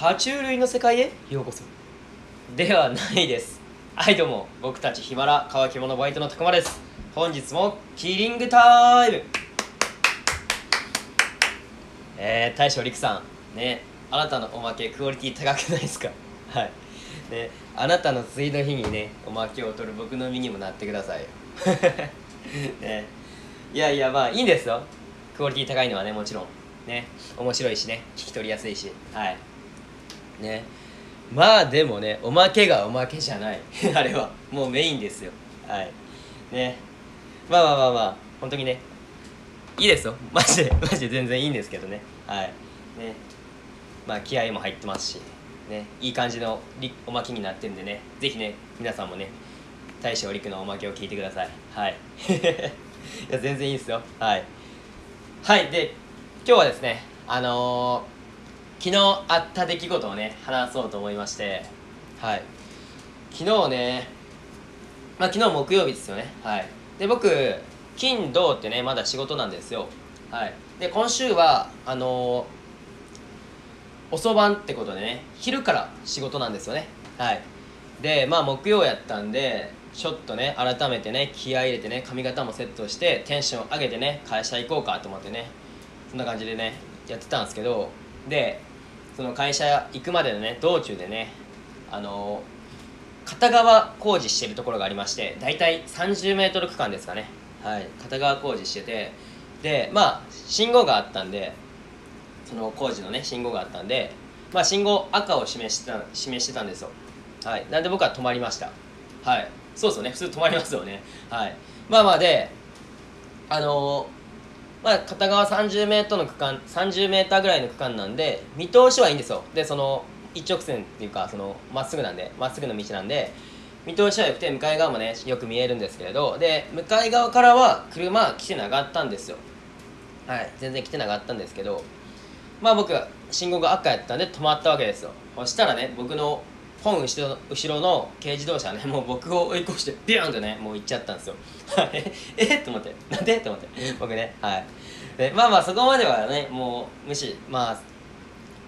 爬虫類の世界へようこそ。ではないです。はいどうも。僕たちヒマラ乾き物バイトのたくまです。本日もキリングタイム。えー、大将陸さん。ねあなたのおまけクオリティ高くないですか？はい。ねあなたの次の日にねおまけを取る僕の身にもなってくださいよ。ね。いやいやまあいいんですよ。クオリティ高いのはねもちろん。ね。面白いしね。聞き取りやすいし。はい。ね。まあでもねおまけがおまけじゃない。あれは。もうメインですよ。はい。ね。まあまあまあまあ。本当にね。いいですよ。マジで。マジで全然いいんですけどね。はい。ね。まあ気合も入ってますし。ね。いい感じのおまけになってるんでね。ぜひね皆さんもね大将陸のおまけを聞いてください。はい。いや全然いいですよ。はい。はい。で今日はですねあのー、昨日あった出来事をね話そうと思いまして。はい。昨日ねまあ昨日木曜日ですよね。はい。で僕金土ってねまだ仕事なんですよ。はい。で今週はあのー、遅番ってことでね昼から仕事なんですよね。はい。でまあ木曜やったんでちょっとね改めてね気合い入れてね髪型もセットしてテンション上げてね会社行こうかと思ってねそんな感じでねやってたんですけど。でその会社行くまでのね道中でねあの片側工事してるところがありまして大体 30m 区間ですかね。はい。片側工事しててでまあ信号があったんでその工事のね信号があったんでまあ信号赤を示してた示してたんですよ。はい。なんで僕は止まりました。はい。そうですよね。普通止まりますよね。はい。まあまあであのー、まあ片側 30m の区間 30m ぐらいの区間なんで見通しはいいんですよ。でその一直線っていうかそのまっすぐなんでまっすぐの道なんで見通しは良くて向かい側もねよく見えるんですけれどで向かい側からは車来てなかったんですよ。はい全然来てなかったんですけどまあ僕信号が赤やったんで止まったわけですよ。そしたらね僕の本後ろ後ろの軽自動車ね もう僕を追い越してビューンとねもう行っちゃったんですよ。ええっと思って。なんで？と思って。僕ね。はい。でまあまあそこまではねもう無視。まあ、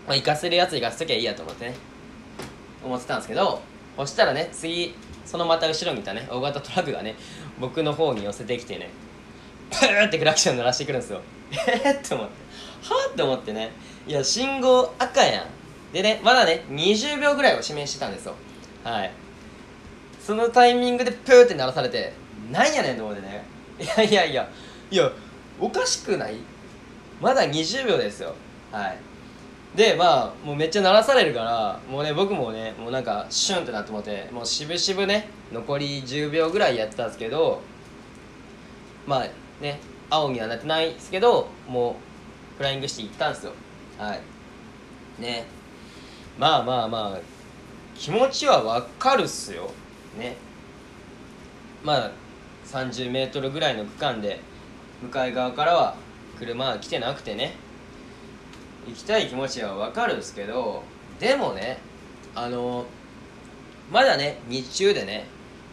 まあ、行かせるやつ行かせときゃいいやと思ってね。思ってたんですけどそしたらね次そのまた後ろ見たね大型トラックがね僕の方に寄せてきてねプーってクラクション鳴らしてくるんですよ。えっと思って。はあって思ってね。いや信号赤やん。でねまだね20秒ぐらいを示してたんですよ。はい。そのタイミングでプーって鳴らされてなんやねんと思ってね。いやいやいや。いやおかしくない？まだ20秒ですよ。はい。でまあもうめっちゃ鳴らされるからもうね僕もねもうなんかシュンってなって思ってもうしぶしぶね残り10秒ぐらいやってたんですけどまあね青にはなってないですけどもうフライングしていったんですよ。はい。ね。まあまあまあ気持ちはわかるっすよ。ね。まあ 30m ぐらいの区間で向かい側からは車は来てなくてね。行きたい気持ちはわかるんすけどでもねあのまだね日中でね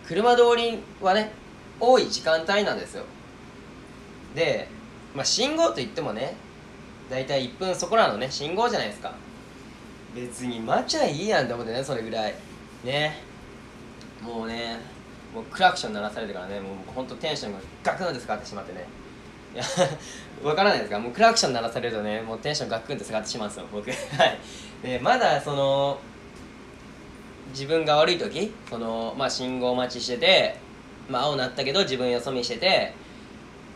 車通りはね多い時間帯なんですよ。で、まあ、信号といってもね大体1分そこらのね。信号じゃないですか。別に待ちゃいいやんって思ってねそれぐらい。ね。もうねもうクラクション鳴らされてからねもうほんとテンションがガクンって下がってしまってね。いや わからないですか？もうクラクション鳴らされるとねもうテンションガクンって下がってしまうんですよ僕。はい。でまだその自分が悪い時そのまあ信号待ちしててまあ青なったけど自分よそ見してて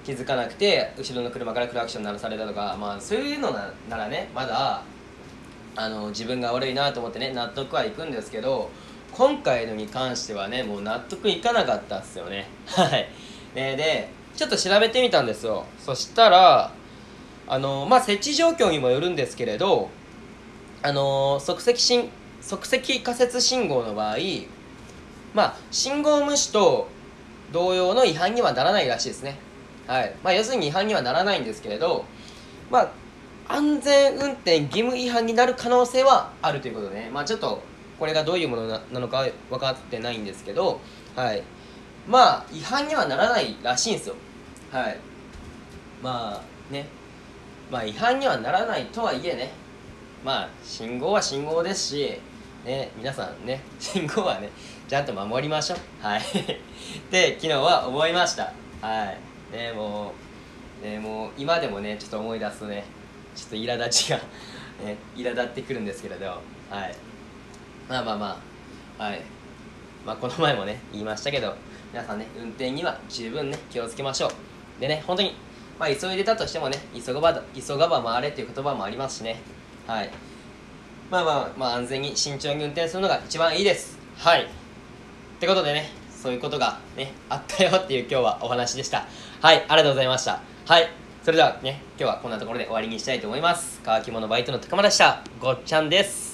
気づかなくて後ろの車からクラクション鳴らされたとかまあそういうのならねまだあの自分が悪いなと思ってね納得はいくんですけど今回のに関してはねもう納得いかなかったっすよね。はい。ねでちょっと調べてみたんですよ。そしたらあのまあ設置状況にもよるんですけれどあの即席信即席仮設信号の場合まあ信号無視と同様の違反にはならないらしいですね。はい。まあ要するに違反にはならないんですけれどまあ安全運転義務違反になる可能性はあるということでね、まあ、ちょっとこれがどういうものなのか分かってないんですけど、はい、まあ違反にはならないらしいんですよ。はい、まあね、まあ違反にはならないとはいえね、まあ信号は信号ですしね皆さんね 信号はねちゃんと守りましょう。はい。で昨日は思いました。はい。ねもうねもう今でもねちょっと思い出すとねちょっと苛立ちが ね苛立ってくるんですけれどはい。まあまあまあはい。まあこの前もね言いましたけど皆さんね運転には十分ね気をつけましょう。でね本当にまあ急いでたとしてもね急がば急がば回れっていう言葉もありますしね。はい。まあまあまあ安全に慎重に運転するのが一番いいです。はい。ってことでねそういうことがねあったよっていう今日はお話でした。はいありがとうございました。はい。それではね今日はこんなところで終わりにしたいと思います。乾き物バイトの高間でした。ごっちゃんです。